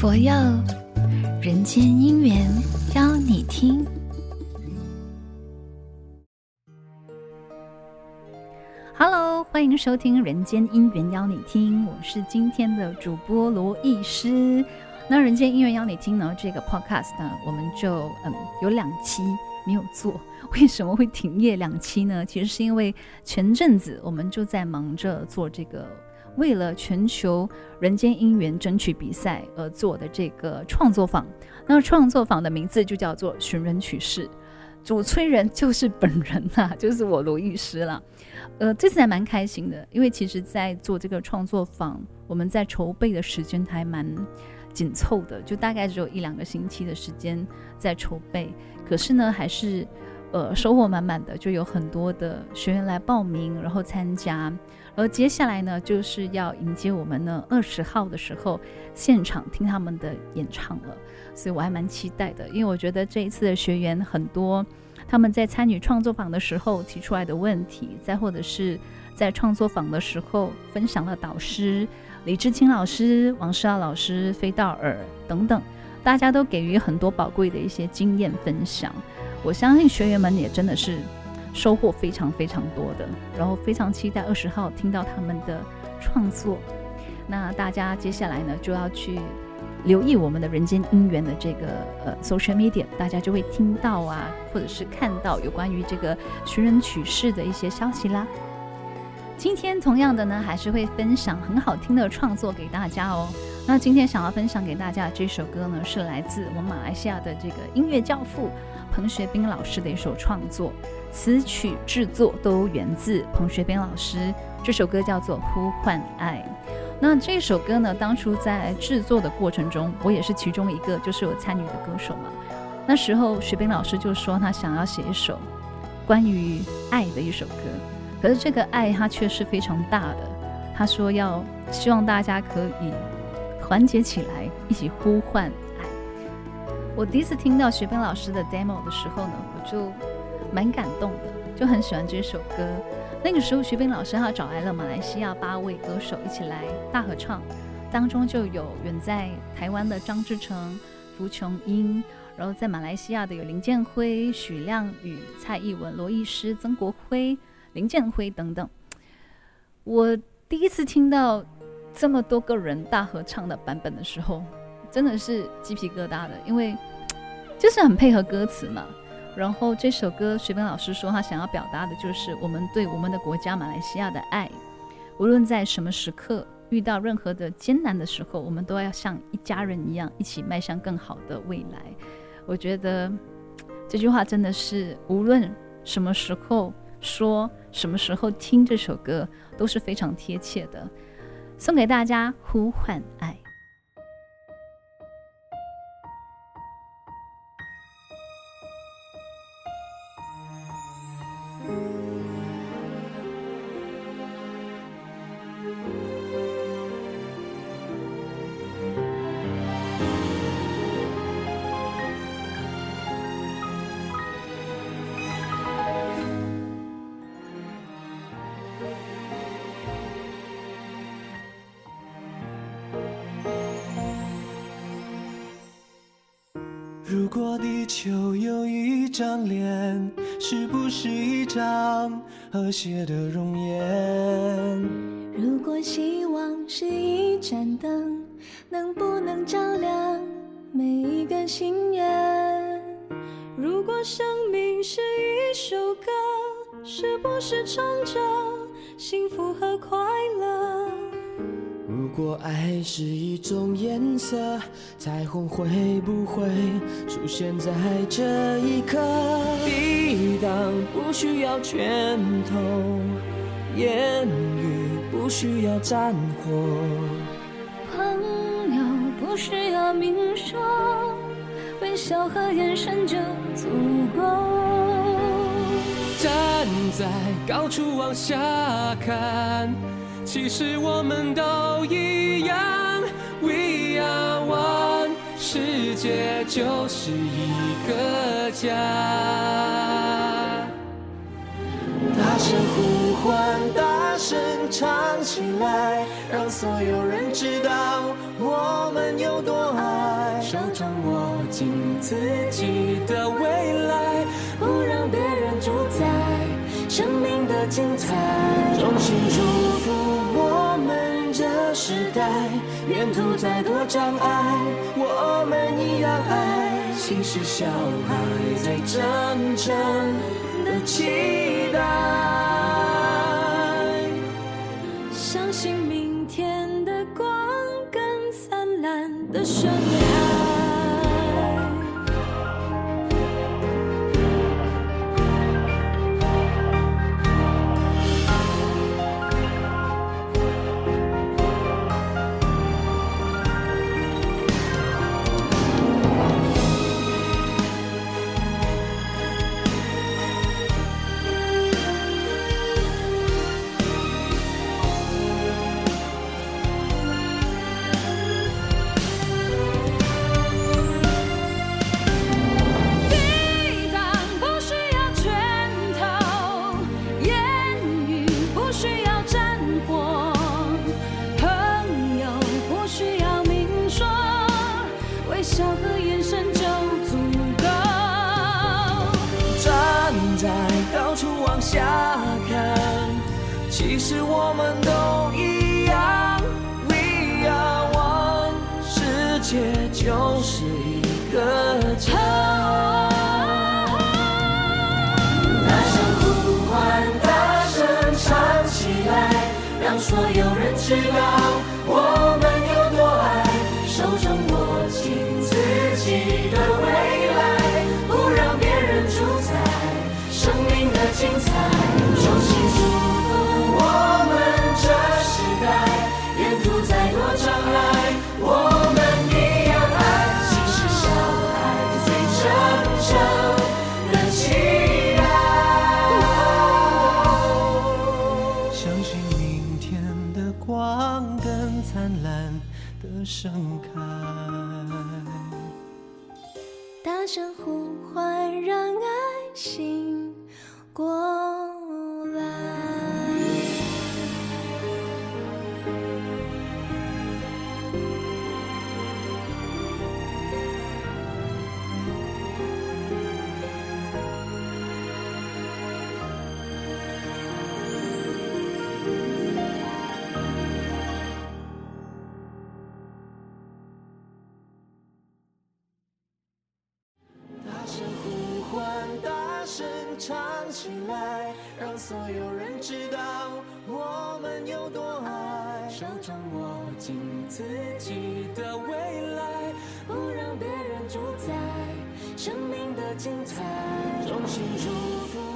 佛佑人间姻缘，邀你听。Hello，欢迎收听《人间姻缘》，邀你听。我是今天的主播罗艺师。那《人间姻缘》邀你听呢？这个 Podcast 呢，我们就嗯有两期没有做。为什么会停业两期呢？其实是因为前阵子我们就在忙着做这个。为了全球人间姻缘争取比赛而做的这个创作坊，那创作坊的名字就叫做“寻人启事”，主催人就是本人呐、就是我罗律师了。呃，这次还蛮开心的，因为其实，在做这个创作坊，我们在筹备的时间还蛮紧凑的，就大概只有一两个星期的时间在筹备。可是呢，还是呃收获满满的，就有很多的学员来报名，然后参加。而接下来呢，就是要迎接我们呢二十号的时候现场听他们的演唱了，所以我还蛮期待的，因为我觉得这一次的学员很多，他们在参与创作坊的时候提出来的问题，再或者是在创作坊的时候分享了导师李志清老师、王诗奥老师、菲道尔等等，大家都给予很多宝贵的一些经验分享，我相信学员们也真的是。收获非常非常多的，然后非常期待二十号听到他们的创作。那大家接下来呢，就要去留意我们的人间姻缘的这个呃 social media，大家就会听到啊，或者是看到有关于这个寻人启事的一些消息啦。今天同样的呢，还是会分享很好听的创作给大家哦。那今天想要分享给大家这首歌呢，是来自我们马来西亚的这个音乐教父彭学斌老师的一首创作。词曲制作都源自彭学斌老师，这首歌叫做《呼唤爱》。那这首歌呢，当初在制作的过程中，我也是其中一个，就是我参与的歌手嘛。那时候学斌老师就说他想要写一首关于爱的一首歌，可是这个爱他却是非常大的。他说要希望大家可以团结起来，一起呼唤爱。我第一次听到学斌老师的 demo 的时候呢，我就。蛮感动的，就很喜欢这首歌。那个时候，学斌老师他找来了马来西亚八位歌手一起来大合唱，当中就有远在台湾的张志成、符琼英，然后在马来西亚的有林建辉、许亮宇、蔡艺文、罗艺师、曾国辉、林建辉等等。我第一次听到这么多个人大合唱的版本的时候，真的是鸡皮疙瘩的，因为就是很配合歌词嘛。然后这首歌，学斌老师说他想要表达的就是我们对我们的国家马来西亚的爱。无论在什么时刻遇到任何的艰难的时候，我们都要像一家人一样，一起迈向更好的未来。我觉得这句话真的是无论什么时候说，什么时候听这首歌都是非常贴切的。送给大家，呼唤爱。如果地球有一张脸，是不是一张和谐的容颜？如果希望是一盏灯，能不能照亮每一个心愿？如果生命是一首歌，是不是唱着幸福和快乐？如果爱是一种颜色，彩虹会不会出现在这一刻？抵挡不需要拳头，言语不需要战火，朋友不需要明说，微笑和眼神就足够。站在高处往下看。其实我们都一样，We are one，世界就是一个家。大声呼唤，大声唱起来，让所有人知道我们有多爱。手中握紧自己的未来，精彩。衷心祝福我们这时代，沿途再多障碍，我们一样爱。心是小孩在真诚下看其实我们都一样，We are one，世界就是一个场。大声呼唤，大声唱起来，让所有人知道相信明天的光更灿烂的盛开，大声呼唤，让爱心过。起来，让所有人知道我们有多爱。手中握紧自己的未来，不让别人主宰生命的精彩。衷心祝福。